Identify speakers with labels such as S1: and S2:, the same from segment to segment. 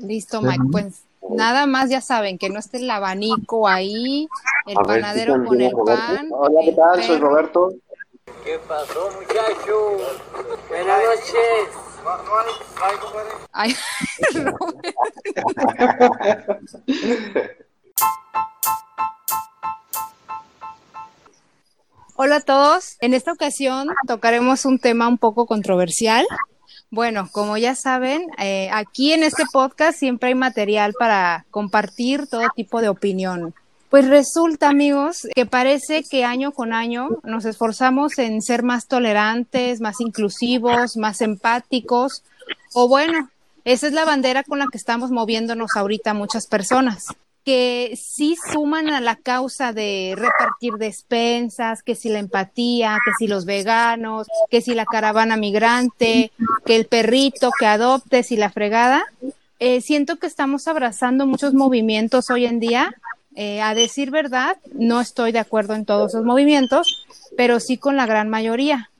S1: Listo, Mike. Pues nada más ya saben que no esté el abanico ahí, el panadero con el pan.
S2: Hola, ¿qué tal? Soy Roberto.
S3: ¿Qué pasó, muchachos? Buenas noches.
S1: Ay, Hola a todos. En esta ocasión tocaremos un tema un poco controversial. Bueno, como ya saben, eh, aquí en este podcast siempre hay material para compartir todo tipo de opinión. Pues resulta, amigos, que parece que año con año nos esforzamos en ser más tolerantes, más inclusivos, más empáticos, o bueno, esa es la bandera con la que estamos moviéndonos ahorita muchas personas que sí suman a la causa de repartir despensas, que si la empatía, que si los veganos, que si la caravana migrante, que el perrito que adoptes y la fregada. Eh, siento que estamos abrazando muchos movimientos hoy en día. Eh, a decir verdad, no estoy de acuerdo en todos esos movimientos, pero sí con la gran mayoría.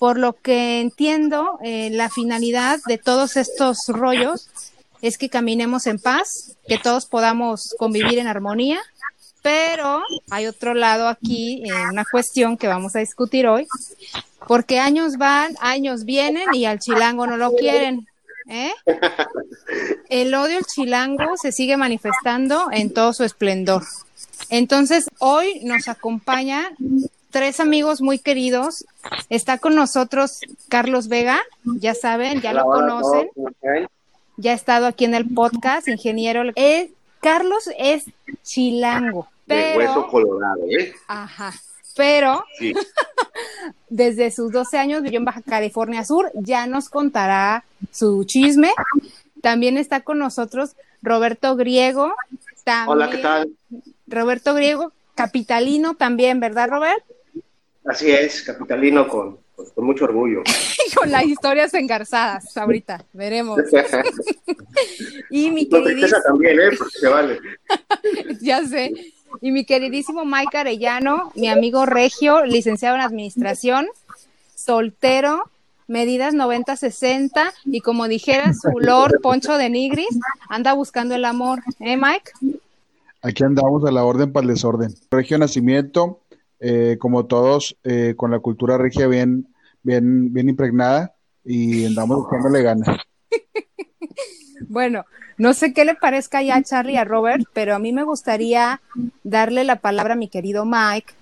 S1: Por lo que entiendo, eh, la finalidad de todos estos rollos es que caminemos en paz, que todos podamos convivir en armonía, pero hay otro lado aquí, eh, una cuestión que vamos a discutir hoy, porque años van, años vienen y al chilango no lo quieren. ¿eh? El odio al chilango se sigue manifestando en todo su esplendor. Entonces, hoy nos acompaña tres amigos muy queridos. Está con nosotros Carlos Vega, ya saben, ya lo conocen ya ha estado aquí en el podcast, ingeniero. Es, Carlos es chilango. Pero,
S2: de hueso colorado, ¿eh?
S1: Ajá. Pero desde sus 12 años vivió en Baja California Sur, ya nos contará su chisme. También está con nosotros Roberto Griego.
S2: Hola, ¿qué tal?
S1: Roberto Griego, capitalino también, ¿verdad, Robert?
S2: Así es, capitalino con, con, mucho orgullo.
S1: con las historias engarzadas, ahorita, veremos. y mi queridísimo...
S2: también, ¿eh? Porque se vale.
S1: ya sé. Y mi queridísimo Mike Arellano, mi amigo Regio, licenciado en Administración, soltero, medidas 90-60, y como dijera su Lord Poncho de Nigris, anda buscando el amor, ¿eh, Mike?
S4: Aquí andamos a la orden para el desorden. Regio Nacimiento, eh, como todos, eh, con la cultura regia bien, bien, bien impregnada y andamos buscándole ganas.
S1: bueno, no sé qué le parezca ya a Charlie a Robert, pero a mí me gustaría darle la palabra a mi querido Mike,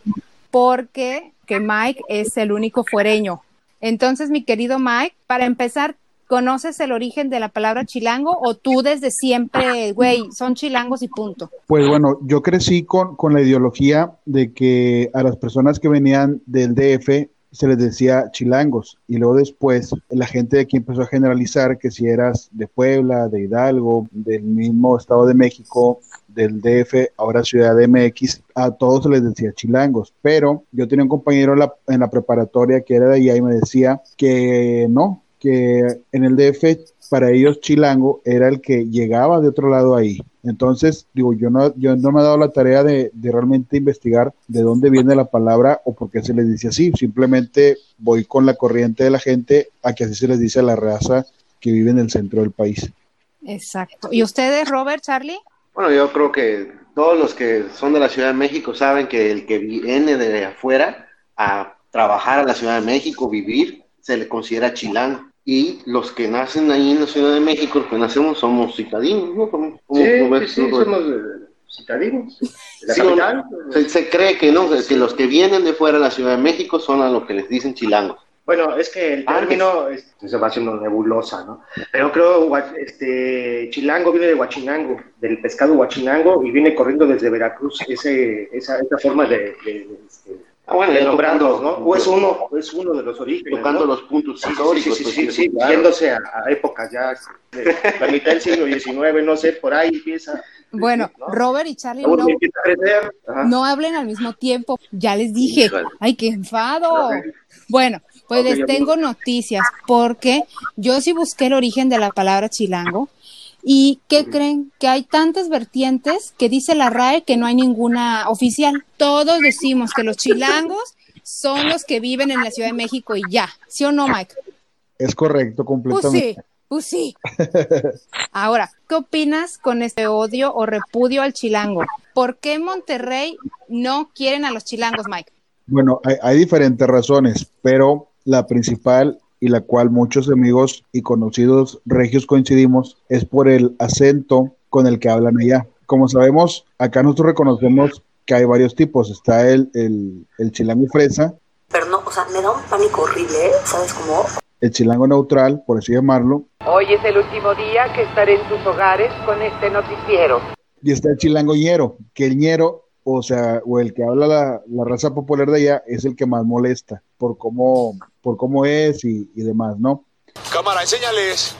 S1: porque que Mike es el único fuereño. Entonces, mi querido Mike, para empezar, ¿Conoces el origen de la palabra chilango o tú desde siempre, güey, son chilangos y punto?
S4: Pues bueno, yo crecí con, con la ideología de que a las personas que venían del DF se les decía chilangos y luego después la gente de aquí empezó a generalizar que si eras de Puebla, de Hidalgo, del mismo Estado de México, del DF, ahora Ciudad de MX, a todos se les decía chilangos, pero yo tenía un compañero en la, en la preparatoria que era de allá y me decía que no, que en el DF para ellos chilango era el que llegaba de otro lado ahí. Entonces, digo, yo no, yo no me he dado la tarea de, realmente investigar de dónde viene la palabra o por qué se les dice así. Simplemente voy con la corriente de la gente a que así se les dice a la raza que vive en el centro del país.
S1: Exacto. ¿Y ustedes, Robert, Charlie?
S2: Bueno, yo creo que todos los que son de la Ciudad de México saben que el que viene de afuera a trabajar a la Ciudad de México, vivir, se le considera chilango y los que nacen ahí en la Ciudad de México, los que nacemos somos citadinos, ¿no?
S5: Como, sí, sí, somos citadinos.
S2: se, cree que no, que los que vienen de fuera de la Ciudad de México son a los que les dicen chilangos.
S5: Bueno, es que el término se va haciendo nebulosa, ¿no? Pero creo este chilango viene de huachinango, del pescado huachinango y viene corriendo desde Veracruz ese, esa, esa forma de, este,
S2: Ah, bueno,
S5: nombrando, ¿no? O es uno, es uno de los orígenes.
S2: Tocando los puntos históricos.
S5: Sí, sí, sí, sí, yéndose a, épocas ya, de la mitad del siglo XIX, no sé, por ahí empieza.
S1: Bueno, Robert y Charlie no, no, hablen al mismo tiempo. Ya les dije, ay, qué enfado. Bueno, pues les tengo noticias porque yo sí busqué el origen de la palabra chilango ¿Y qué creen? Que hay tantas vertientes que dice la RAE que no hay ninguna oficial. Todos decimos que los chilangos son los que viven en la Ciudad de México y ya. ¿Sí o no, Mike?
S4: Es correcto, completamente.
S1: Pues sí. Pues sí. Ahora, ¿qué opinas con este odio o repudio al chilango? ¿Por qué Monterrey no quieren a los chilangos, Mike?
S4: Bueno, hay, hay diferentes razones, pero la principal y la cual muchos amigos y conocidos regios coincidimos es por el acento con el que hablan allá. Como sabemos, acá nosotros reconocemos que hay varios tipos. Está el, el, el chilango fresa.
S6: Pero no, o sea, me da un pánico horrible, ¿sabes cómo?
S4: El chilango neutral, por así llamarlo.
S7: Hoy es el último día que estaré en tus hogares con este noticiero.
S4: Y está el chilango ñero, que el ñero, o sea, o el que habla la, la raza popular de allá, es el que más molesta por cómo, por cómo es y, y demás, ¿no?
S8: Cámara, enséñales.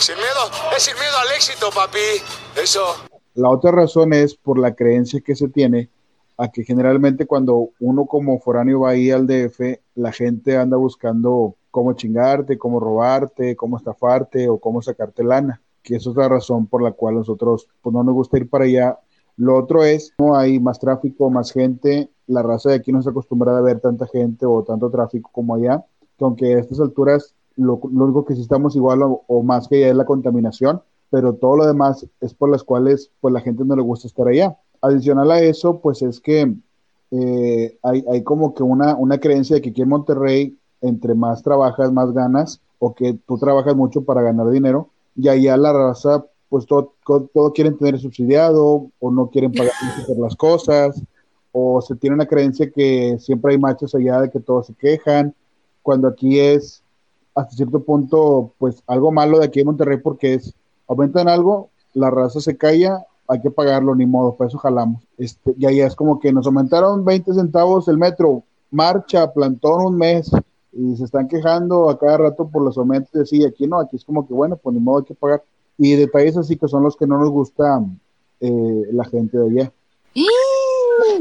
S8: Sin miedo, es sin miedo al éxito, papi. Eso.
S4: La otra razón es por la creencia que se tiene a que generalmente cuando uno como foráneo va ahí al DF, la gente anda buscando cómo chingarte, cómo robarte, cómo estafarte o cómo sacarte lana, que es la razón por la cual nosotros pues no nos gusta ir para allá. Lo otro es, no hay más tráfico, más gente, la raza de aquí no está acostumbrada a ver tanta gente o tanto tráfico como allá, que aunque a estas alturas lo, lo único que sí estamos igual o, o más que allá es la contaminación, pero todo lo demás es por las cuales pues la gente no le gusta estar allá. Adicional a eso, pues es que eh, hay, hay, como que una, una creencia de que aquí en Monterrey, entre más trabajas, más ganas, o que tú trabajas mucho para ganar dinero, y allá la raza, pues todo, todo quieren tener subsidiado, o no quieren pagar por las cosas, o se tiene una creencia que siempre hay machos allá de que todos se quejan, cuando aquí es hasta cierto punto, pues algo malo de aquí en Monterrey porque es, aumentan algo, la raza se calla, hay que pagarlo, ni modo, por eso jalamos. Este, y ahí es como que nos aumentaron 20 centavos el metro, marcha, plantón un mes, y se están quejando a cada rato por los aumentos, y así, aquí no, aquí es como que bueno, pues ni modo hay que pagar. Y detalles así que son los que no nos gusta eh, la gente de allá.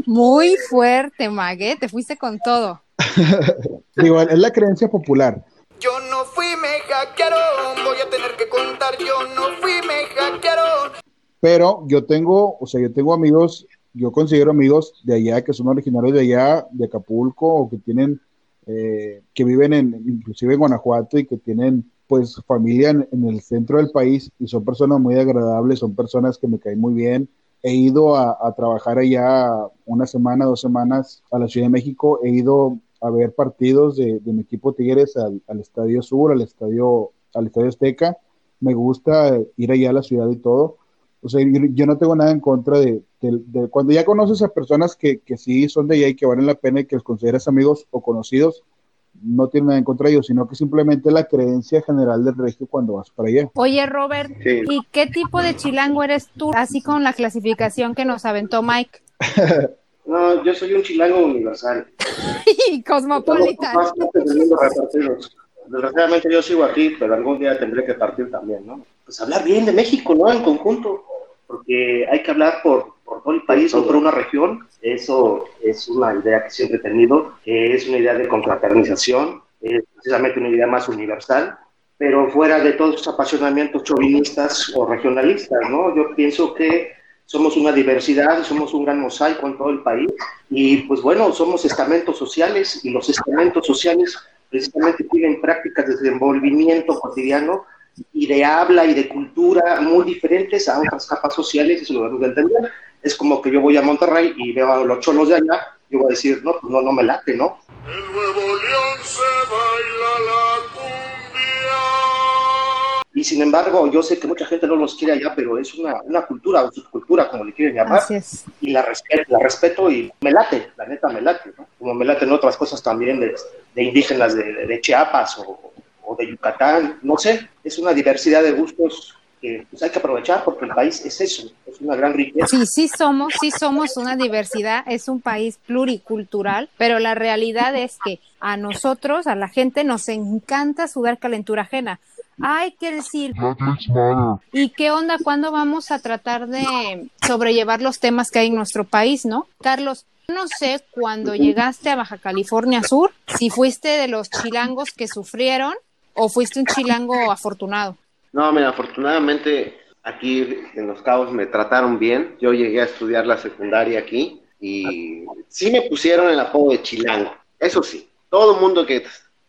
S1: Muy fuerte, Mague, te fuiste con todo.
S4: Igual, es la creencia popular.
S8: Yo no fui, me hackearon. Voy a tener que contar, yo no fui, me hackearon.
S4: Pero yo tengo, o sea, yo tengo amigos, yo considero amigos de allá que son originarios de allá, de Acapulco, o que tienen, eh, que viven en, inclusive en Guanajuato y que tienen pues familia en, en, el centro del país y son personas muy agradables, son personas que me caen muy bien. He ido a, a trabajar allá una semana, dos semanas a la Ciudad de México, he ido a ver partidos de, de mi equipo Tigres al, al, Estadio Sur, al Estadio, al Estadio Azteca. Me gusta ir allá a la ciudad y todo. O sea, yo, no tengo nada en contra de, de, de, cuando ya conoces a personas que, que sí son de allá y que valen la pena y que los consideras amigos o conocidos, no tiene nada en contra de ellos, sino que simplemente la creencia general del regio cuando vas para allá.
S1: Oye, Robert, sí. ¿y qué tipo de chilango eres tú? Así con la clasificación que nos aventó Mike.
S5: No, yo soy un chilango universal.
S1: y cosmopolita.
S5: Desgraciadamente yo sigo aquí, pero algún día tendré que partir también, ¿no? Pues hablar bien de México, ¿no? En conjunto, porque hay que hablar por, por todo el país o por una región. Eso es una idea que siempre he tenido, que es una idea de confraternización, es precisamente una idea más universal, pero fuera de todos esos apasionamientos chauvinistas o regionalistas, ¿no? Yo pienso que somos una diversidad, somos un gran mosaico en todo el país y pues bueno, somos estamentos sociales y los estamentos sociales precisamente tienen prácticas de desenvolvimiento cotidiano y de habla y de cultura muy diferentes a otras capas sociales, eso lo debemos de entender. Es como que yo voy a Monterrey y veo a los cholos de allá, y voy a decir, no, pues no, no me late, ¿no?
S8: En Nuevo León se
S5: Y sin embargo, yo sé que mucha gente no los quiere allá, pero es una, una cultura o subcultura, como le quieren llamar. Y la respeto, la respeto y me late, la neta me late, ¿no? Como me laten otras cosas también de, de indígenas de, de, Chiapas o, o, de Yucatán, no sé, es una diversidad de gustos que pues, hay que aprovechar porque el país es eso, es una gran riqueza.
S1: Sí, sí somos, sí somos una diversidad, es un país pluricultural, pero la realidad es que a nosotros, a la gente, nos encanta sudar calentura ajena. Hay que decir, ¿y qué onda? ¿Cuándo vamos a tratar de sobrellevar los temas que hay en nuestro país, no? Carlos, no sé cuando llegaste a Baja California Sur, si fuiste de los chilangos que sufrieron o fuiste un chilango afortunado.
S2: No, mira, afortunadamente aquí en Los Cabos me trataron bien. Yo llegué a estudiar la secundaria aquí y sí me pusieron el apodo de chilango. Eso sí, todo el mundo que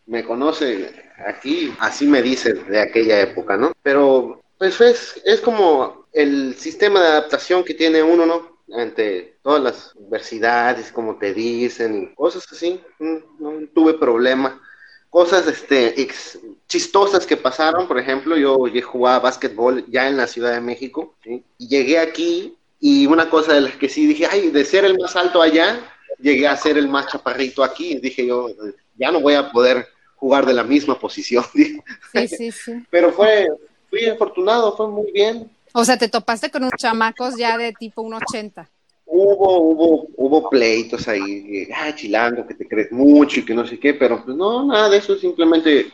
S2: me conoce aquí, así me dice de aquella época, ¿no? Pero pues es, es como el sistema de adaptación que tiene uno, ¿no? Ante todas las universidades, como te dicen, cosas así, mm, no, tuve problema. Cosas este, chistosas que pasaron, por ejemplo, yo jugaba básquetbol ya en la Ciudad de México, y llegué aquí y una cosa de las que sí dije, ay, de ser el más alto allá, llegué a ser el más chaparrito aquí, dije yo, ya no voy a poder jugar de la misma posición.
S1: Sí, sí, sí.
S2: Pero fue, fui afortunado, fue muy bien.
S1: O sea, te topaste con unos chamacos ya de tipo 1,80.
S2: Hubo, hubo, hubo pleitos ahí, ah, chilango, que te crees mucho y que no sé qué, pero pues no, nada de eso, simplemente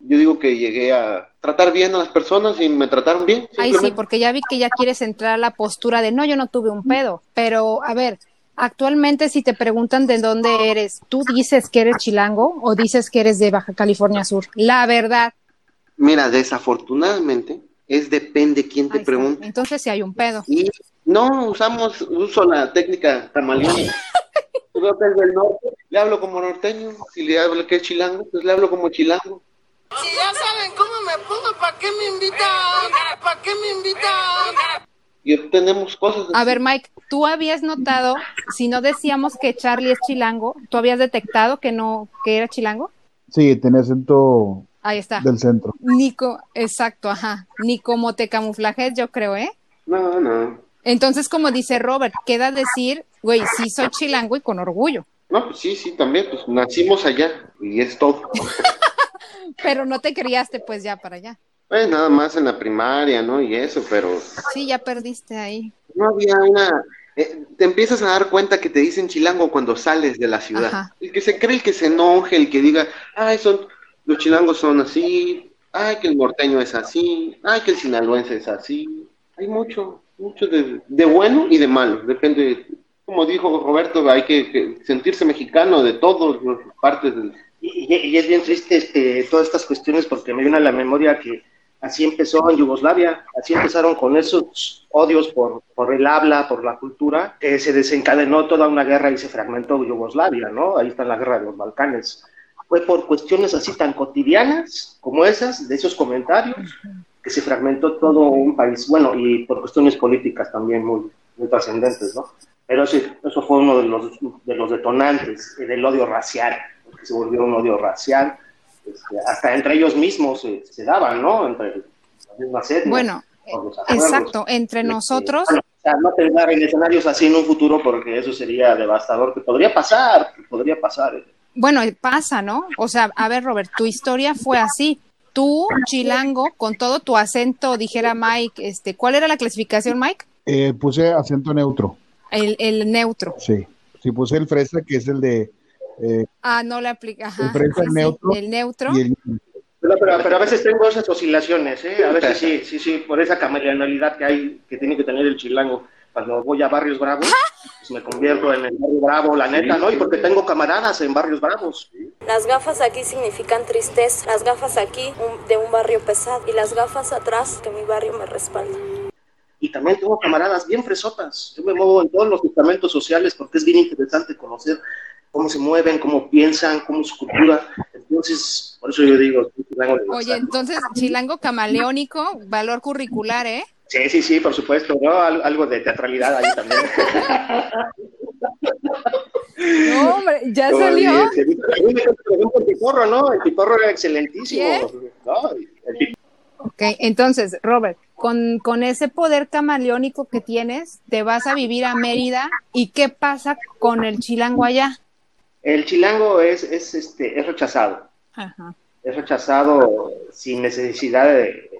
S2: yo digo que llegué a tratar bien a las personas y me trataron bien.
S1: Ay, sí, porque ya vi que ya quieres entrar a la postura de no, yo no tuve un pedo, pero a ver, actualmente si te preguntan de dónde eres, ¿tú dices que eres chilango o dices que eres de Baja California Sur? La verdad.
S2: Mira, desafortunadamente es depende quién te pregunte.
S1: Entonces si hay un pedo.
S2: Y no usamos, uso la técnica tamaleana. Yo del norte, le hablo como norteño, si le hablo que es chilango, pues le hablo como chilango.
S8: Si ya saben cómo me pongo, ¿para qué me invitan? ¿Para qué me invitan?
S2: Y tenemos cosas.
S1: A ver, Mike, tú habías notado, si no decíamos que Charlie es chilango, ¿tú habías detectado que no, que era chilango?
S4: Sí, tenía acento
S1: Ahí está.
S4: del centro.
S1: Nico, exacto, ajá. Ni como te camuflajes, yo creo, ¿eh?
S2: No, no.
S1: Entonces, como dice Robert, queda decir, güey, sí soy chilango y con orgullo.
S2: No, pues sí, sí, también, pues nacimos allá y es todo.
S1: pero no te criaste pues ya para allá.
S2: Pues nada más en la primaria, ¿no? Y eso, pero...
S1: Sí, ya perdiste ahí.
S2: No había una... Eh, te empiezas a dar cuenta que te dicen chilango cuando sales de la ciudad. El que se cree, el que se enoje, el que diga, ay, son, los chilangos son así, ay, que el norteño es así, ay, que el sinaloense es así. Hay mucho, mucho de, de bueno y de malo, depende, como dijo Roberto, hay que, que sentirse mexicano de todas las partes del,
S5: y, es bien triste este, todas estas cuestiones porque me viene a la memoria que así empezó en Yugoslavia, así empezaron con esos odios por, el habla, por la cultura, que se desencadenó toda una guerra y se fragmentó Yugoslavia, ¿no? Ahí está la guerra de los Balcanes. Fue por cuestiones así tan cotidianas como esas, de esos comentarios, que se fragmentó todo un país, bueno, y por cuestiones políticas también muy, trascendentes, ¿no? Pero sí, eso fue uno de los, de los detonantes del odio racial que se volvió un odio racial, este, hasta entre ellos mismos se, daban, ¿no? Entre las mismas etnias.
S1: Bueno, exacto, entre nosotros. o
S5: sea, no tener en escenarios así en un futuro porque eso sería devastador, que podría pasar, que podría pasar. ¿eh?
S1: Bueno, pasa, ¿no? O sea, a ver, Robert, tu historia fue así. Tú, chilango, con todo tu acento, dijera Mike, este, ¿cuál era la clasificación, Mike?
S4: Eh, puse acento neutro.
S1: El, el neutro.
S4: Sí, sí puse el fresa, que es el de
S1: eh, ah, no le aplica.
S4: el, neutro
S1: el neutro.
S5: pero, a veces tengo esas oscilaciones, ¿eh? A veces sí, sí, sí, por esa camaleonalidad que hay, que tiene que tener el chilango. Cuando voy a Barrios Bravos, pues me convierto en el barrio bravo, la neta, ¿no? Y porque tengo camaradas en Barrios Bravos.
S6: Las gafas aquí significan tristeza, las gafas aquí de un barrio pesado y las gafas atrás que mi barrio me respalda
S5: y también tengo camaradas bien fresotas. Yo me muevo en todos los estamentos sociales porque es bien interesante conocer cómo se mueven, cómo piensan, cómo su cultura. Entonces, por eso yo digo,
S1: Oye, entonces, chilango camaleónico, valor curricular, ¿eh?
S5: Sí, sí, sí, por supuesto, ¿no? Algo de teatralidad ahí también.
S1: No, hombre, ya salió.
S5: El piporro, ¿no? El piporro era excelentísimo.
S1: Ok, entonces, Robert, con, con, ese poder camaleónico que tienes, te vas a vivir a Mérida y qué pasa con el chilango allá?
S5: El chilango es, es, este, es rechazado. Es rechazado sin necesidad de,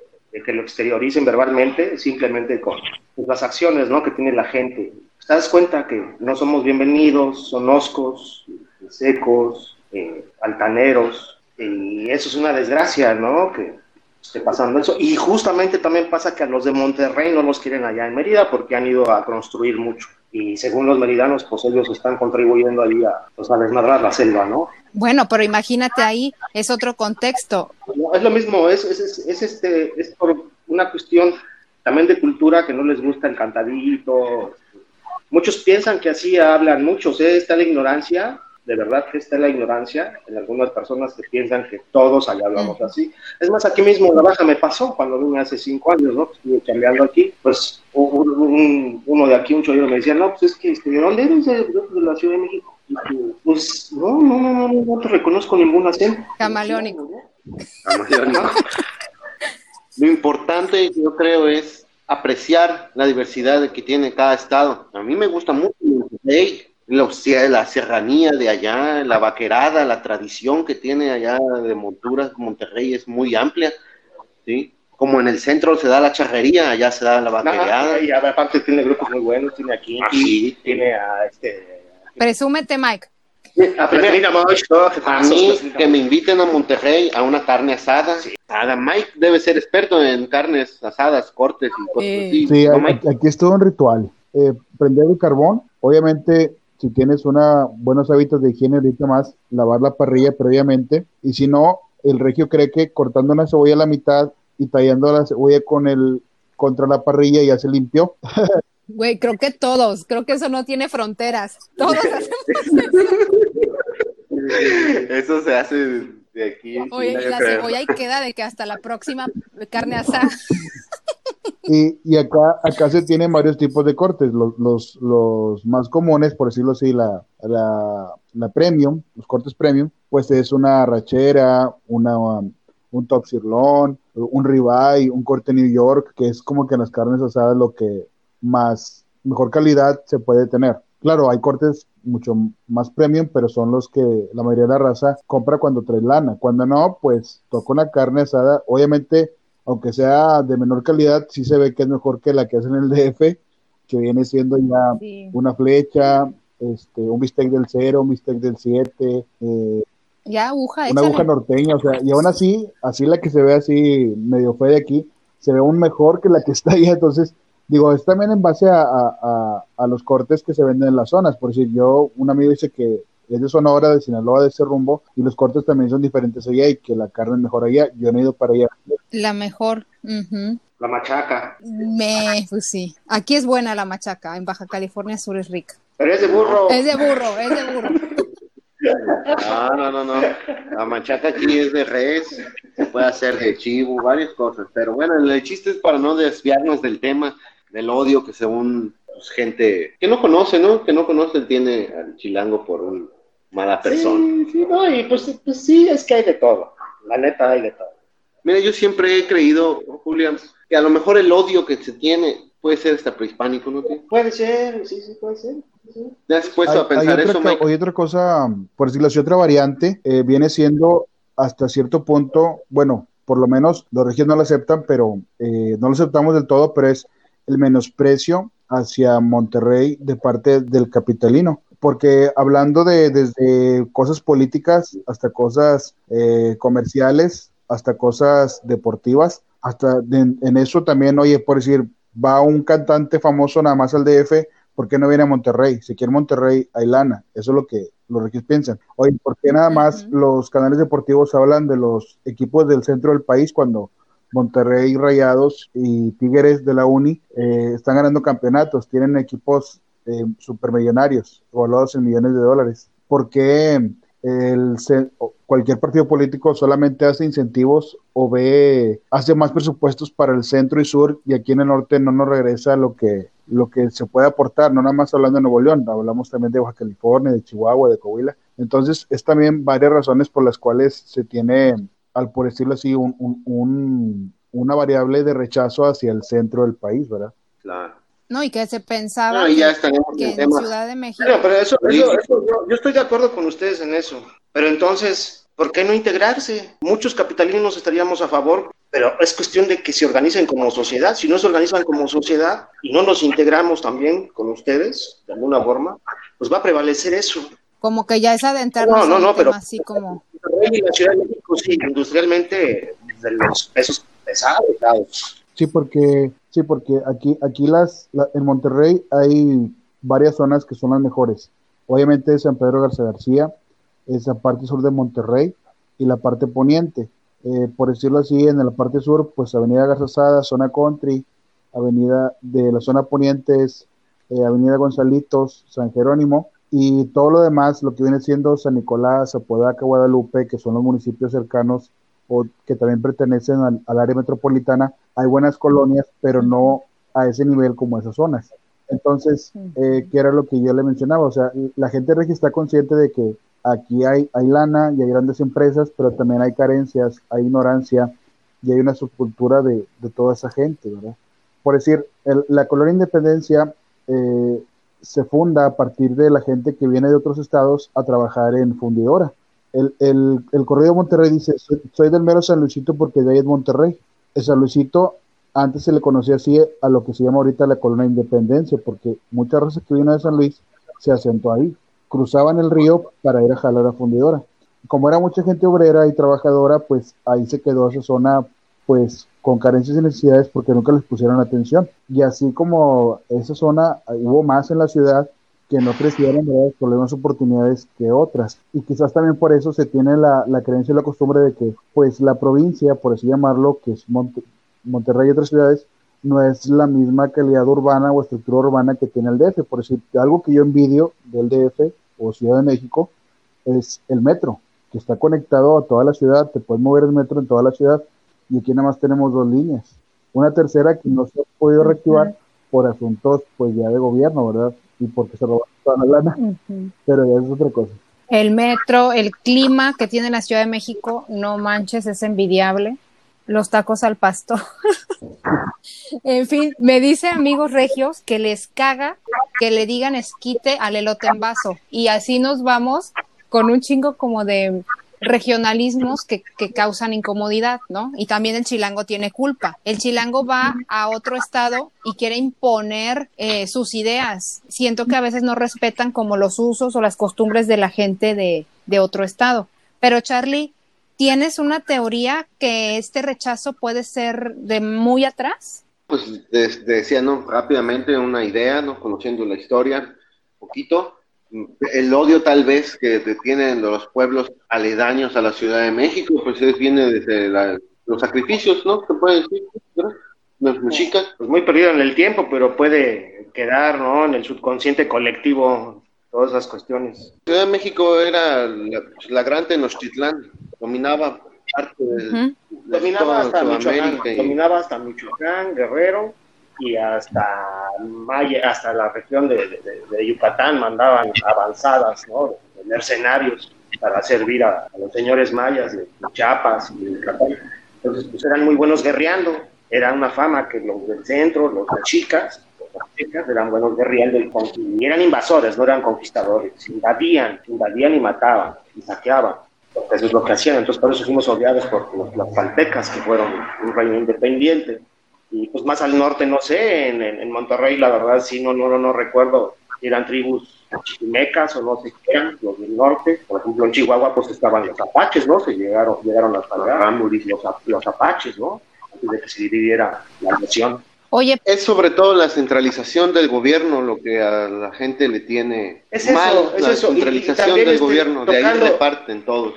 S5: que lo exterioricen verbalmente, simplemente con pues, las acciones ¿no? que tiene la gente. ¿Te das cuenta que no somos bienvenidos, son oscos, secos, eh, altaneros? Y eso es una desgracia, ¿no? Que esté pasando eso. Y justamente también pasa que a los de Monterrey no los quieren allá en Mérida porque han ido a construir mucho y según los meridanos, pues ellos están contribuyendo ahí a, pues, a desmadrar la selva, ¿no?
S1: Bueno, pero imagínate ahí, es otro contexto.
S5: es lo mismo, es, es, es, este, es por una cuestión también de cultura que no les gusta el cantadito. Muchos piensan que así hablan muchos, ¿eh? está la ignorancia de verdad que está la ignorancia en algunas personas que piensan que todos allá hablamos así. Es más, aquí mismo en la baja me pasó cuando vine hace cinco años, ¿no? Estuve cambiando aquí, pues uno de aquí, un chollo, me decía, no, pues es que, este, ¿de dónde eres? De, la Ciudad de México. pues no, no, no, no, no te reconozco ningún acento.
S1: Camaleónico.
S2: Camaleónico. Lo importante, yo creo, es apreciar la diversidad que tiene cada estado. A mí me gusta mucho Monterrey, la serranía de allá, la vaquerada, la tradición que tiene allá de monturas, Monterrey es muy amplia, ¿sí? Como en el centro se da la charrería, allá se da la vaquerada.
S5: y aparte tiene grupos muy buenos, tiene aquí, ah, tiene a este...
S1: Presúmete, Mike.
S2: A mí, que me inviten a Monterrey a una carne asada. Mike debe ser experto en carnes asadas, cortes y cosas
S4: así. Sí, aquí, es todo un ritual. Eh, prender el carbón, obviamente, si tienes una, buenos hábitos de higiene, ahorita más, lavar la parrilla previamente. Y si no, el regio cree que cortando una cebolla a la mitad y tallando la cebolla con el contra la parrilla ya se limpió.
S1: Güey, creo que todos, creo que eso no tiene fronteras. Todos hacemos
S2: eso. se hace de aquí.
S1: Oye, la cebolla ahí queda de que hasta la próxima carne asada.
S4: Y, y, acá, acá se tienen varios tipos de cortes. Los, los, los más comunes, por decirlo así, la, la, la, premium, los cortes premium, pues es una rachera, una, un top sirloin, un ribeye, un corte New York, que es como que en las carnes asadas lo que más, mejor calidad se puede tener. Claro, hay cortes mucho más premium, pero son los que la mayoría de la raza compra cuando trae lana. Cuando no, pues toca una carne asada. Obviamente, aunque sea de menor calidad, sí se ve que es mejor que la que hacen en el DF, que viene siendo ya una flecha, este, un bistec del cero, un bistec del 7, eh,
S1: ya aguja,
S4: una aguja norteña, o sea, y aún así, así la que se ve así medio fe de aquí, se ve aún mejor que la que está allá, entonces Digo, es también en base a, los cortes que se venden en las zonas. Por decir, yo, un amigo dice que es de Sonora, de Sinaloa, de ese rumbo, y los cortes también son diferentes allá y que la carne es mejor allá. Yo no he ido para allá.
S1: La mejor.
S5: La machaca.
S1: Me, pues sí. Aquí es buena la machaca, en Baja California Sur es rica.
S5: Pero es de burro.
S1: Es de burro, es de burro.
S2: No, no, no, no. La machaca aquí es de res, se puede hacer de chivo, varias cosas. Pero bueno, el chiste es para no desviarnos del tema del odio que según pues, gente que no conoce, ¿no? Que no conoce tiene al chilango por una mala persona.
S5: Sí, sí, no, y pues, pues, sí, es que hay de todo. La neta hay de todo.
S2: Mira, yo siempre he creído, Julián, que a lo mejor el odio que se tiene puede ser hasta prehispánico, ¿no?
S5: Puede ser, sí, sí, puede ser.
S2: ¿Te has puesto a pensar
S4: hay
S2: eso,
S4: Mike? Hay otra cosa, por decirlo así, otra variante, eh, viene siendo hasta cierto punto, bueno, por lo menos los regios no lo aceptan, pero eh, no lo aceptamos del todo, pero es el menosprecio hacia Monterrey de parte del capitalino. Porque hablando de desde cosas políticas hasta cosas eh, comerciales, hasta cosas deportivas, hasta en eso también, oye, por decir, va un cantante famoso nada más al DF, ¿por qué no viene a Monterrey? Si quiere Monterrey, hay lana. Eso es lo que los regios piensan. Oye, ¿por qué nada más los canales deportivos hablan de los equipos del centro del país cuando Monterrey Rayados y Tigres de la Uni eh, están ganando campeonatos, tienen equipos eh, supermillonarios, evaluados en millones de dólares. ¿Por qué el, cualquier partido político solamente hace incentivos o ve, hace más presupuestos para el centro y sur y aquí en el norte no nos regresa lo que, lo que se puede aportar, no nada más hablando de Nuevo León, hablamos también de Baja California, de Chihuahua, de Coahuila. Entonces, es también varias razones por las cuales se tiene al por decirlo así, un, un, una variable de rechazo hacia el centro del país, ¿verdad?
S2: Claro.
S1: No, y que se pensaba que, en Ciudad de México.
S5: pero eso, eso, yo, estoy de acuerdo con ustedes en eso. Pero entonces, ¿por qué no integrarse? Muchos capitalinos estaríamos a favor, pero es cuestión de que se organicen como sociedad. Si no se organizan como sociedad y no nos integramos también con ustedes, de alguna forma, pues va a prevalecer eso.
S1: Como que ya es adentrarnos
S5: no, no, no, pero,
S1: así como...
S5: la Ciudad de México, sí, industrialmente, de los pesos pesados.
S4: Sí, porque, sí, porque aquí, aquí las, en Monterrey hay varias zonas que son las mejores. Obviamente San Pedro Garza García, esa parte sur de Monterrey y la parte poniente. Eh, por decirlo así, en la parte sur, pues Avenida Garzazada, zona country, Avenida de la zona poniente es eh, Avenida Gonzalitos, San Jerónimo, y todo lo demás, lo que viene siendo San Nicolás, Apodaca, Guadalupe, que son los municipios cercanos o que también pertenecen al, al área metropolitana, hay buenas colonias, pero no a ese nivel como esas zonas. Entonces, eh, ¿qué era lo que yo le mencionaba? O sea, la gente regia está consciente de que aquí hay, hay lana y hay grandes empresas, pero también hay carencias, hay ignorancia y hay una subcultura de, de toda esa gente, ¿verdad? Por decir, el- la colonia Independencia eh, se funda a partir de la gente que viene de otros estados a trabajar en fundidora. El, el, el Correo de Monterrey dice, soy, del mero San Luisito porque de ahí es Monterrey. El San Luisito antes se le conocía así a lo que se llama ahorita la colonia Independencia, porque muchas razas que vino de San Luis se asentó ahí. Cruzaban el río para ir a jalar a fundidora. Como era mucha gente obrera y trabajadora, pues ahí se quedó esa zona, pues con carencias y necesidades porque nunca les pusieron atención. Y así como esa zona, hubo más en la ciudad que no crecieron, ¿verdad? Por las mismas oportunidades que otras. Y quizás también por eso se tiene la, la creencia y la costumbre de que, pues, la provincia, por así llamarlo, que es Monte- Monterrey y otras ciudades, no es la misma calidad urbana o estructura urbana que tiene el DF. Por decir, algo que yo envidio del DF o Ciudad de México es el metro, que está conectado a toda la ciudad, te puedes mover el metro en toda la ciudad y aquí nada más tenemos dos líneas. Una tercera que no se ha podido reactivar por asuntos pues ya de gobierno, ¿verdad? Y porque se robaron toda la lana, pero ya es otra cosa.
S1: El metro, el clima que tiene la Ciudad de México, no manches, es envidiable. Los tacos al pastor. en fin, me dice amigos regios que les caga que le digan esquite al elote en vaso. Y así nos vamos con un chingo como de regionalismos que, que causan incomodidad, ¿no? Y también el chilango tiene culpa. El chilango va a otro estado y quiere imponer eh, sus ideas. Siento que a veces no respetan como los usos o las costumbres de la gente de, de otro estado. Pero Charlie, ¿tienes una teoría que este rechazo puede ser de muy atrás?
S2: Pues decía, ¿no? Rápidamente una idea, ¿no? Conociendo la historia un poquito. El odio tal vez que te tienen los pueblos aledaños a la Ciudad de México, pues es, viene desde la- los sacrificios, ¿no? Se puede decir, ¿verdad? Los mexicas.
S5: Pues muy perdido en el tiempo, pero puede quedar, ¿no? En el subconsciente colectivo todas esas cuestiones.
S2: Ciudad de México era la, la gran Tenochtitlán, dominaba parte del,
S1: Ujú.
S2: de
S5: Dominaba hasta Michoacán,
S2: Sudamérica y-
S5: dominaba hasta Michoacán, Guerrero y hasta Maya, hasta la región de, de- de Yucatán mandaban avanzadas, ¿no? De mercenarios para servir a, a los señores mayas de Chiapas y de Yucatán. Entonces, pues eran muy buenos guerreando. Era una fama que los del centro, los los mexicas eran buenos guerreando y, eran invasores, no eran conquistadores. Invadían, invadían y mataban y saqueaban. Eso es lo que hacían. Entonces, por eso fuimos odiados por los, paltecas, que fueron un reino independiente. Y pues más al norte, no sé, en, en, en Monterrey, la verdad, sí, no, no, no, no recuerdo si eran tribus chichimecas o no sé qué eran, los del norte. Por ejemplo, en Chihuahua, pues estaban los apaches, ¿no? Se llegaron, llegaron hasta acá, los, los apaches, ¿no? Antes de que se dividiera la nación.
S1: Oye,
S2: Es sobre todo la centralización del gobierno lo que a la gente le tiene
S5: Es eso,
S2: mal,
S5: es
S2: la
S5: eso. Y- y
S2: centralización del
S5: este,
S2: gobierno, de ahí
S5: tocando-
S2: reparten todos.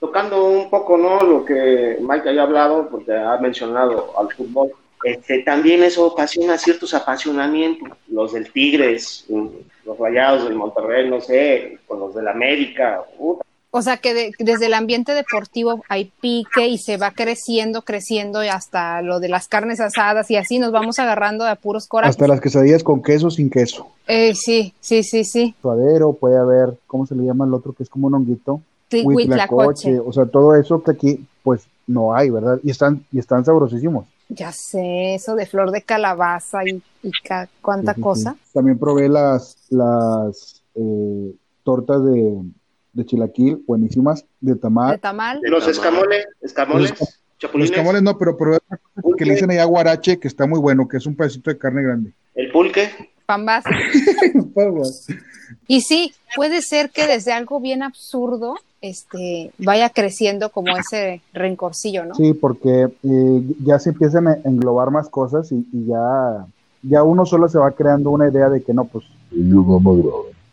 S5: tocando un poco no lo que Mike haya hablado, porque ha mencionado al fútbol, este, también eso ocasiona ciertos apasionamientos. Los del Tigres, mm, los Rayados del Monterrey, no sé, con los del América,
S1: o sea que de- desde el ambiente deportivo hay pique y se va creciendo, creciendo y hasta lo de las carnes asadas y así nos vamos agarrando de puros corajes.
S4: Hasta las quesadillas con queso sin queso.
S1: Eh, sí, sí, sí, sí.
S4: Suadero, puede haber, ¿cómo se le llama el otro que es como un honguito? Huitlacoche. o sea, todo eso que aquí pues no hay, ¿verdad? Y están y están sabrosísimos.
S1: Ya sé, eso de flor de calabaza y, y ca- cuánta
S4: Sí, sí,
S1: cosa.
S4: sí. También probé las las eh, tortas de, de chilaquil, buenísimas, de
S1: De
S4: tamal.
S1: tamal.
S5: los escamoles, escamoles,
S4: Los Los
S5: chapulines,
S4: camoles no, pero probé otra cosa que le dicen allá guarache, que está muy bueno, que es un pedacito de carne grande.
S5: el pulque,
S1: Pambas. Y sí, puede ser que desde algo bien absurdo este, vaya creciendo como ese rencorcillo, ¿no?
S4: Sí, porque eh, ya se empiezan a englobar más cosas y, y ya, ya uno solo se va creando una idea de que no, pues
S9: Ellos no me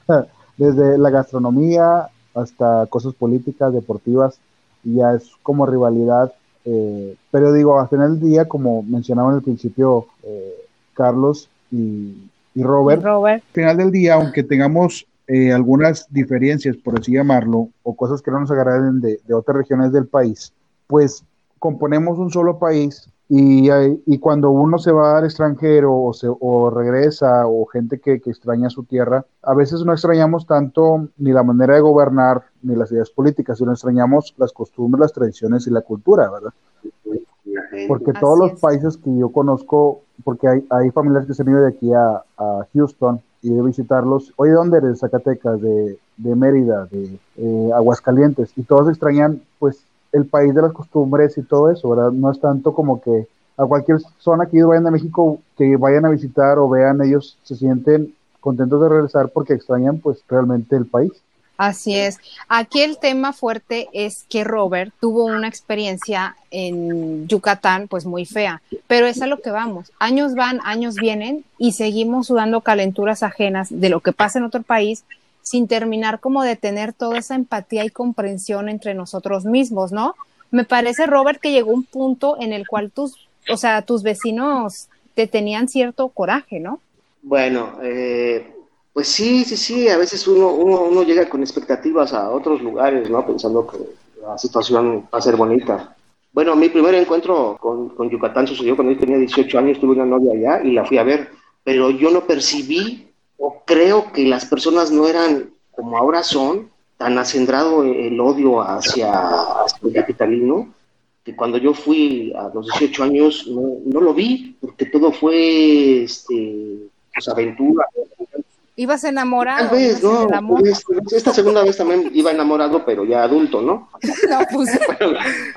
S9: agradan.
S4: desde la gastronomía hasta cosas políticas, deportivas, y ya es como rivalidad. eh, pero digo, al final del día, como mencionaban al principio eh, Carlos y, y Robert,
S1: Robert.
S4: al final del día, aunque tengamos eh, algunas diferencias, por así llamarlo, o cosas que no nos agraden de, de otras regiones del país, pues componemos un solo país y, y, cuando uno se va al extranjero o, se, o regresa o gente que, que, extraña su tierra, a veces no extrañamos tanto ni la manera de gobernar ni las ideas políticas, sino extrañamos las costumbres, las tradiciones y la cultura, ¿verdad? Porque todos los países que yo conozco, porque hay, hay familiares que se han ido de aquí a, a Houston y de visitarlos, oye, ¿dónde eres? Zacatecas, de, de Mérida, de eh, Aguascalientes, y todos extrañan pues el país de las costumbres y todo eso, ¿verdad? No es tanto como que a cualquier zona que vayan a México, que vayan a visitar o vean, ellos se sienten contentos de regresar porque extrañan pues realmente el país.
S1: Así es. Aquí el tema fuerte es que Robert tuvo una experiencia en Yucatán pues muy fea, pero es a lo que vamos. Años van, años vienen y seguimos sudando calenturas ajenas de lo que pasa en otro país sin terminar como de tener toda esa empatía y comprensión entre nosotros mismos, ¿no? Me parece, Robert, que llegó un punto en el cual tus, o sea, tus vecinos te tenían cierto coraje, ¿no?
S5: Bueno, eh, pues sí, sí, sí, a veces uno, uno, uno llega con expectativas a otros lugares, ¿no? Pensando que la situación va a ser bonita. Bueno, mi primer encuentro con, Yucatán sucedió cuando yo tenía 18 años, tuve una novia allá y la fui a ver, pero yo no percibí o creo que las personas no eran como ahora son, tan acendrado el odio hacia, el capitalino, que cuando yo fui a los 18 años no, no lo vi, porque todo fue este, pues, aventura.
S1: Ibas enamorado.
S5: Tal vez, no. Pues, esta segunda vez también iba enamorado, pero ya adulto, ¿no?
S1: no pues.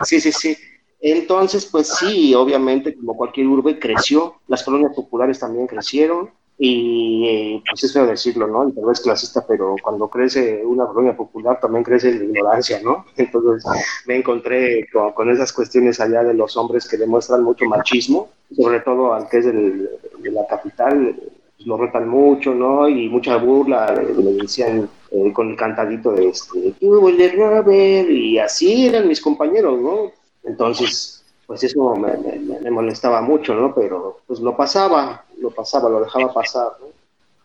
S5: sí, sí, sí. Entonces, pues sí, obviamente, como cualquier urbe, creció. Las colonias populares también crecieron y eh, pues es feo decirlo, ¿no? tal vez clasista, pero cuando crece una colonia popular también crece la ignorancia, ¿no? Entonces me encontré con, esas cuestiones allá de los hombres que demuestran mucho machismo, sobre todo al que es del, de la capital, lo retan mucho, ¿no? Y mucha burla, le decían eh, con el cantadito de este, de Robert, y así eran mis compañeros, ¿no? Entonces, pues eso me, me, me molestaba mucho, ¿no? Pero pues lo pasaba, lo pasaba, lo dejaba pasar, ¿no?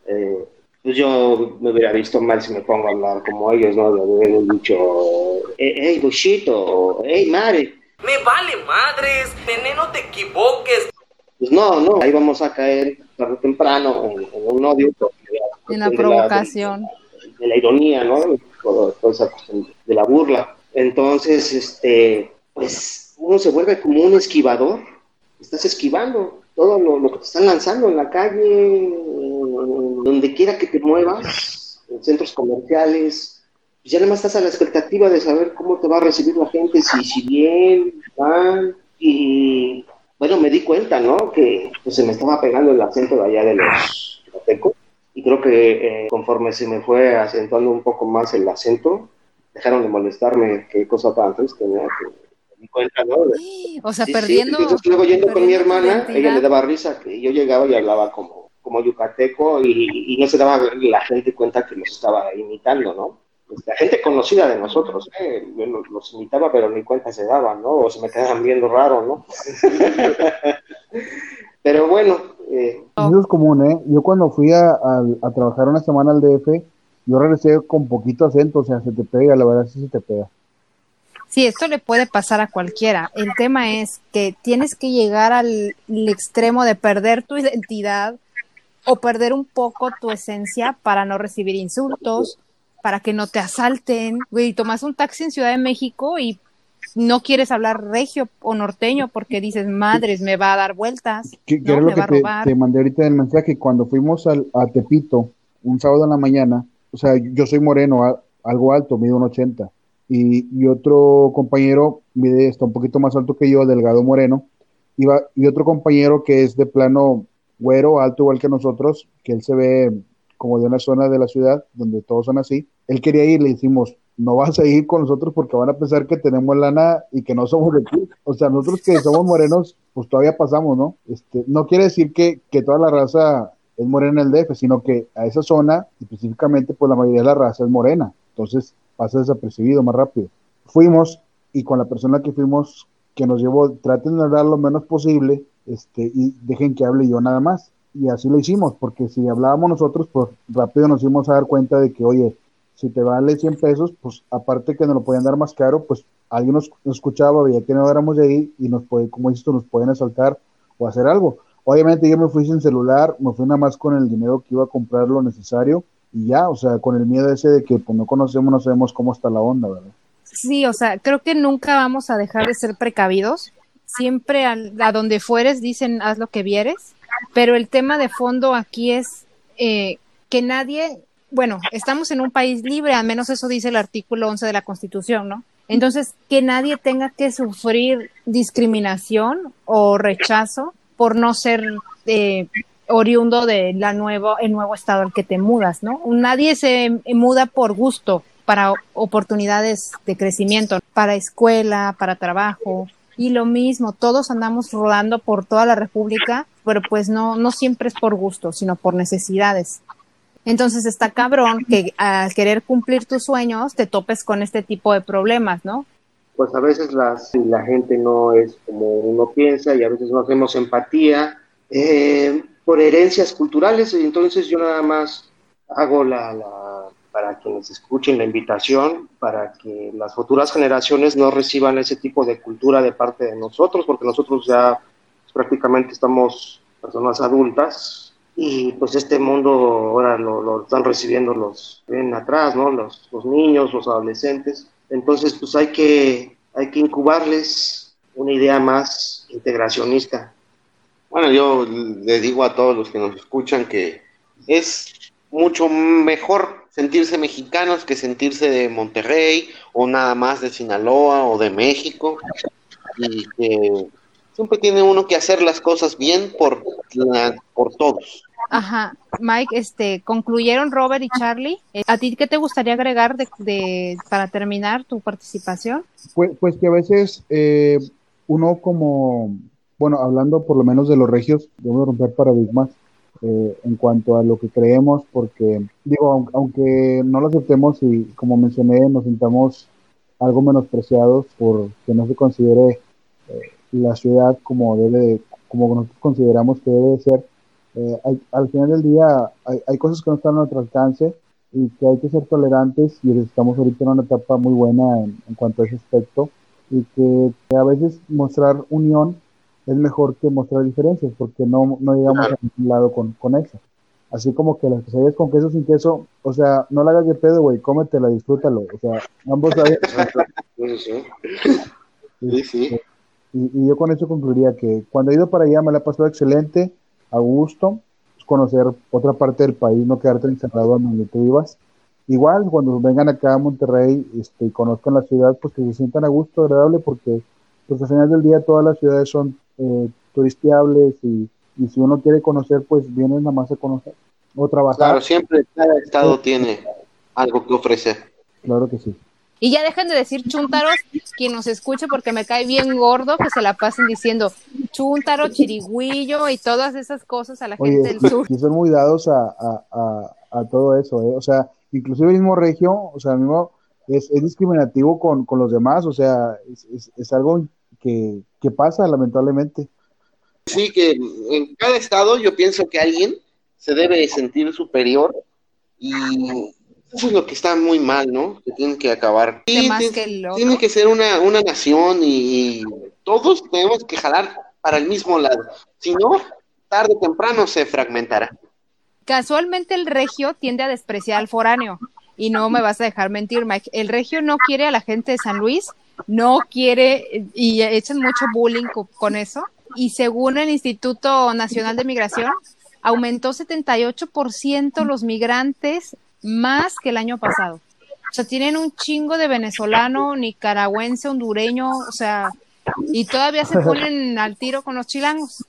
S5: Eh, pues yo me hubiera visto mal si me pongo a hablar como ellos, ¿no? De haber dicho, hey, buchito, hey, madre.
S3: Me vale madres, nene, no te equivoques.
S5: Pues no, no, ahí vamos a caer tarde o temprano en, en un odio.
S1: En la provocación.
S5: De la, de la ironía, ¿no? De la burla. Entonces, este, pues uno se vuelve como un esquivador. Estás esquivando todo lo, lo, que te están lanzando en la calle, donde quiera que te muevas, en centros comerciales, pues ya nada más estás a la expectativa de saber cómo te va a recibir la gente, si, si bien, mal, y bueno, me di cuenta, ¿no? Que pues, se me estaba pegando el acento de allá de los yucatecos, y creo que eh, conforme se me fue acentuando un poco más el acento, dejaron de molestarme, qué cosa tan triste, ¿no? Que, cuenta, ¿no?
S1: O sea, sí, perdiendo.
S5: Sí. Entonces, luego yendo con mi hermana, ella le daba risa que yo llegaba y hablaba como, como yucateco y, y, no se daba la gente cuenta que los estaba imitando, ¿no? Pues, la gente conocida de nosotros, ¿eh? yo los, los imitaba, pero ni cuenta se daban, ¿no? O se me quedaban viendo raro, ¿no? pero bueno. Eh...
S4: Eso es común, ¿eh? Yo cuando fui a, a, a trabajar una semana al DF, yo regresé con poquito acento, o sea, se te pega, la verdad sí se te pega.
S1: Sí, esto le puede pasar a cualquiera. El tema es que tienes que llegar al, al, extremo de perder tu identidad o perder un poco tu esencia para no recibir insultos, para que no te asalten. Güey, tomas un taxi en Ciudad de México y no quieres hablar regio o norteño porque dices, madres, me va a dar vueltas.
S4: ¿Qué, ¿no? me lo que te, te, mandé ahorita el mensaje? Cuando fuimos al, a Tepito un sábado en la mañana, o sea, yo soy moreno, a, algo alto, mido un 80 y, y, otro compañero mide, está un poquito más alto que yo, delgado moreno, y, va, y otro compañero que es de plano güero, alto igual que nosotros, que él se ve como de una zona de la ciudad donde todos son así, él quería ir, le decimos, no vas a ir con nosotros porque van a pensar que tenemos lana y que no somos de aquí. O sea, nosotros que somos morenos, pues todavía pasamos, ¿no? Este, no quiere decir que, que toda la raza es morena en el DF, sino que a esa zona, específicamente, pues la mayoría de la raza es morena. Entonces, pasa desapercibido más rápido. Fuimos y con la persona que fuimos, que nos llevó, traten de hablar lo menos posible este, y dejen que hable yo nada más. Y así lo hicimos, porque si hablábamos nosotros, pues rápido nos íbamos a dar cuenta de que, oye, si te vale 100 pesos, pues aparte que nos lo podían dar más caro, pues alguien nos, escuchaba, veía que no éramos de ahí y nos puede, como dices nos pueden asaltar o hacer algo. Obviamente yo me fui sin celular, me fui nada más con el dinero que iba a comprar lo necesario y ya, o sea, con el miedo ese de que pues no conocemos, no sabemos cómo está la onda, ¿verdad?
S1: Sí, o sea, creo que nunca vamos a dejar de ser precavidos. Siempre a, a donde fueres dicen haz lo que vieres, pero el tema de fondo aquí es eh, que nadie, bueno, estamos en un país libre, al menos eso dice el artículo 11 de la Constitución, ¿no? Entonces, que nadie tenga que sufrir discriminación o rechazo por no ser eh, oriundo de la nuevo, el nuevo estado al que te mudas, ¿no? Nadie se muda por gusto para oportunidades de crecimiento, para escuela, para trabajo, y lo mismo, todos andamos rodando por toda la República, pero pues no, no siempre es por gusto, sino por necesidades. Entonces está cabrón que al querer cumplir tus sueños te topes con este tipo de problemas, ¿no?
S5: Pues a veces las, la gente no es como uno piensa y a veces no hacemos empatía eh, por herencias culturales y entonces yo nada más hago la, la, para quienes escuchen la invitación, para que las futuras generaciones no reciban ese tipo de cultura de parte de nosotros, porque nosotros ya prácticamente estamos personas adultas, y pues este mundo ahora lo, están recibiendo los ven atrás, ¿no? Los, los, niños, los adolescentes. Entonces, pues hay que, hay que incubarles una idea más integracionista.
S2: Bueno, yo le digo a todos los que nos escuchan que es mucho mejor sentirse mexicanos que sentirse de Monterrey o nada más de Sinaloa o de México y que siempre tiene uno que hacer las cosas bien por, por todos.
S1: Ajá, Mike, este, concluyeron Robert y Charlie. Eh, ¿A ti qué te gustaría agregar de, para terminar tu participación?
S4: Pues, pues que a veces eh, uno como, bueno, hablando por lo menos de los regios, debemos romper paradigmas eh, en cuanto a lo que creemos, porque digo, aunque no lo aceptemos y como mencioné, nos sintamos algo menospreciados por que no se considere la ciudad como debe, como nosotros consideramos que debe ser eh, al final del día hay, cosas que no están a nuestro alcance y que hay que ser tolerantes y estamos ahorita en una etapa muy buena en, cuanto a ese aspecto y que, a veces mostrar unión es mejor que mostrar diferencias porque no, no llegamos a ningún lado con, con eso. Así como que las quesadillas con queso sin queso, o sea, no la hagas de pedo, güey, cómetela, disfrútalo. O sea, ambos saben.
S2: Sí, sí.
S4: Y, y, yo con eso concluiría que cuando he ido para allá me la he pasado excelente a gusto, conocer otra parte del país, no quedarte encerrado en donde tú vivas. Igual, cuando vengan acá a Monterrey este, y conozcan la ciudad, pues que se sientan a gusto, agradable, porque pues al final del día todas las ciudades son eh, turistiables y, y, si uno quiere conocer, pues viene nada más a conocer o trabajar.
S2: Claro, siempre cada estado tiene algo que ofrecer.
S4: Claro que sí.
S1: Y ya dejen de decir chúntaros, quien nos escuche, porque me cae bien gordo que se la pasen diciendo chúntaro, chirigüillo y todas esas cosas a la gente del sur.
S4: Y son muy dados a, a, a, todo eso, ¿eh? O sea, inclusive el mismo regio, o sea, mismo es, es discriminativo con, con, los demás, o sea, es, es, algo que, que pasa lamentablemente.
S2: Sí, que en cada estado yo pienso que alguien se debe sentir superior y eso es lo que está muy mal, ¿no? Que tiene que acabar. tiene, que ser una, una nación y, todos tenemos que jalar para el mismo lado. Si no, tarde o temprano se fragmentará.
S1: Casualmente el regio tiende a despreciar al foráneo. Y no me vas a dejar mentir, Mike. El regio no quiere a la gente de San Luis, no quiere, y echan mucho bullying con eso. Y según el Instituto Nacional de Migración, aumentó 78% los migrantes más que el año pasado. O sea, tienen un chingo de venezolano, nicaragüense, hondureño, o sea, y todavía se ponen al tiro con los chilangos.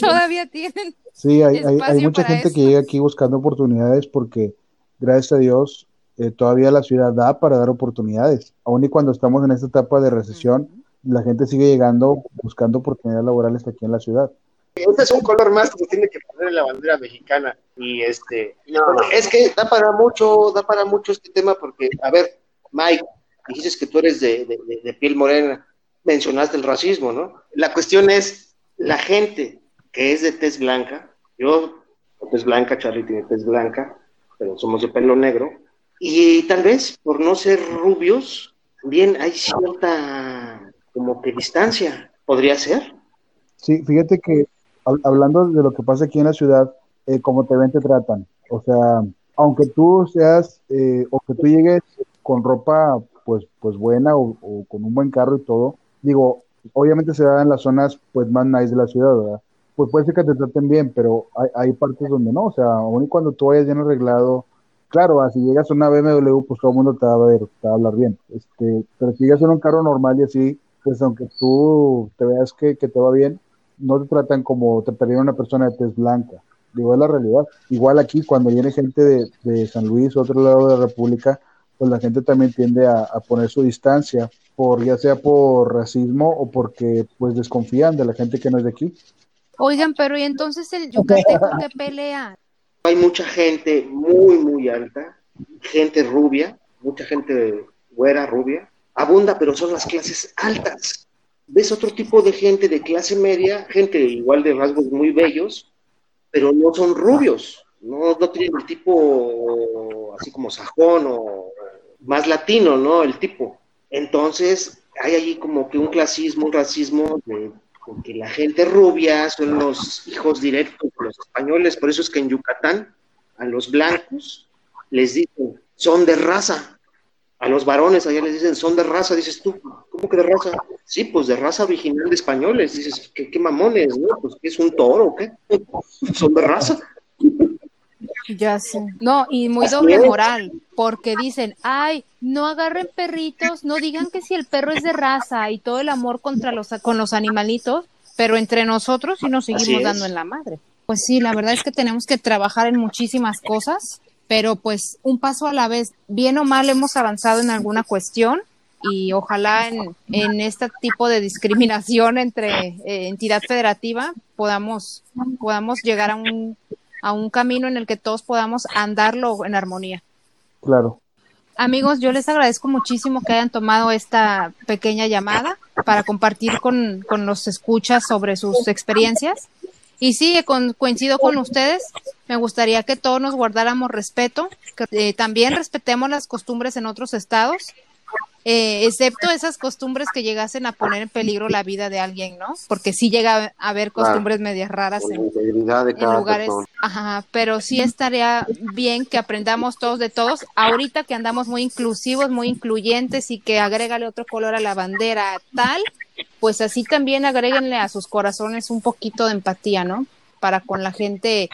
S1: Todavía tienen.
S4: Sí, hay, hay, mucha gente que llega aquí buscando oportunidades porque, gracias a Dios, eh, todavía la ciudad da para dar oportunidades. Aún y cuando estamos en esta etapa de recesión, la gente sigue llegando buscando oportunidades laborales aquí en la ciudad.
S5: Este es un color más que se tiene que poner en la bandera mexicana. Y este, es que da para mucho, da para mucho este tema porque, a ver, Mike, dices que tú eres de, piel morena, mencionaste el racismo, ¿no? La cuestión es, la gente que es de tez blanca, Yo, tez blanca, Charlie tiene tez blanca, pero somos de pelo negro. Y tal vez por no ser rubios, bien hay cierta como que distancia, podría ser.
S4: Sí, fíjate que hablando de lo que pasa aquí en la ciudad, eh, como te ven, te tratan. O sea, aunque tú seas, eh, o que tú llegues con ropa pues, pues buena o, con un buen carro y todo, digo, obviamente se da en las zonas pues más nice de la ciudad, ¿verdad? Pues puede ser que te traten bien, pero hay, hay partes donde no, o sea, aún y cuando tú vayas bien arreglado, claro, si llegas a una BMW, pues todo el mundo te va a ver, te va a hablar bien, este, pero si llegas en un carro normal y así, pues aunque tú te veas que te va bien, no te tratan como trataría una persona de tez blanca. Digo, es la realidad. Igual aquí, cuando viene gente de, de San Luis, otro lado de la República, pues la gente también tiende a, poner su distancia, por ya sea por racismo o porque pues desconfían de la gente que no es de aquí.
S1: Oigan, pero ¿y entonces el yucateco qué pelea?
S5: Hay mucha gente muy, muy alta, gente rubia, mucha gente güera, rubia, abunda, pero son las clases altas. Ves otro tipo de gente de clase media, gente igual de rasgos muy bellos, pero no son rubios, no, no tienen el tipo así como sajón o más latino, ¿no? El tipo. Entonces, hay allí como que un clasismo, un racismo de que la gente rubia son los hijos directos de los españoles, por eso es que en Yucatán a los blancos les dicen son de raza, a los varones allá les dicen son de raza, dices tú, ¿cómo que de raza? Sí, pues de raza original de españoles, dices, ¿qué, qué mamones, no? Pues es un toro, ¿o ¿qué? Son de raza.
S1: Ya sé. No, y muy doble moral, porque dicen, ay, no agarren perritos, no digan que si el perro es de raza y todo el amor contra los, con los animalitos, pero entre nosotros sí nos seguimos dando en la madre. Pues sí, la verdad es que tenemos que trabajar en muchísimas cosas, pero pues un paso a la vez, bien o mal hemos avanzado en alguna cuestión y ojalá en, en este tipo de discriminación entre eh, entidad federativa podamos, podamos llegar a un a un camino en el que todos podamos andarlo en armonía.
S4: Claro.
S1: Amigos, yo les agradezco muchísimo que hayan tomado esta pequeña llamada para compartir con, los escuchas sobre sus experiencias. Y sí, coincido con ustedes, me gustaría que todos nos guardáramos respeto, que eh, también respetemos las costumbres en otros estados eh, excepto esas costumbres que llegasen a poner en peligro la vida de alguien, ¿no? Porque sí llega a haber costumbres medias raras en, lugares, ajá, pero sí estaría bien que aprendamos todos de todos, ahorita que andamos muy inclusivos, muy incluyentes y que agrégale otro color a la bandera tal, pues así también agréguenle a sus corazones un poquito de empatía, ¿no? Para con la gente.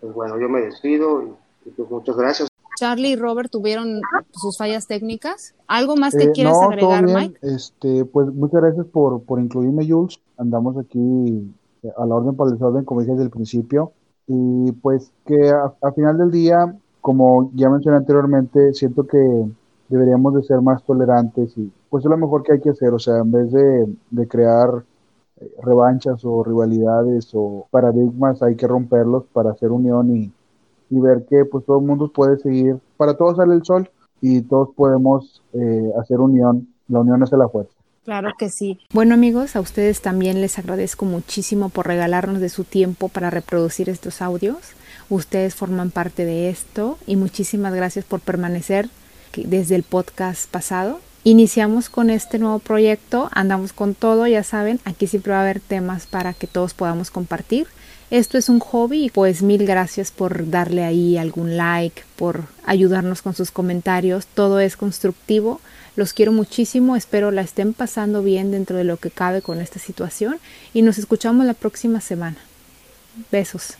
S5: Pues bueno, yo me despido y pues muchas gracias.
S1: Charlie y Robert tuvieron sus fallas técnicas. ¿Algo más que eh, quieres agregar, Mike?
S4: Este, pues muchas gracias por, por incluirme, Jules. Andamos aquí eh, a la orden para el desorden, como dije desde el principio. Y pues que a, final del día, como ya mencioné anteriormente, siento que deberíamos de ser más tolerantes y pues es lo mejor que hay que hacer. O sea, en vez de, de crear eh, revanchas o rivalidades o paradigmas, hay que romperlos para hacer unión y y ver que pues todo el mundo puede seguir, para todos sale el sol y todos podemos eh, hacer unión, la unión es la fuerza.
S1: Claro que sí. Bueno amigos, a ustedes también les agradezco muchísimo por regalarnos de su tiempo para reproducir estos audios. Ustedes forman parte de esto y muchísimas gracias por permanecer desde el podcast pasado. Iniciamos con este nuevo proyecto, andamos con todo, ya saben, aquí siempre va a haber temas para que todos podamos compartir. Esto es un hobby y pues mil gracias por darle ahí algún like, por ayudarnos con sus comentarios. Todo es constructivo. Los quiero muchísimo, espero la estén pasando bien dentro de lo que cabe con esta situación y nos escuchamos la próxima semana. Besos.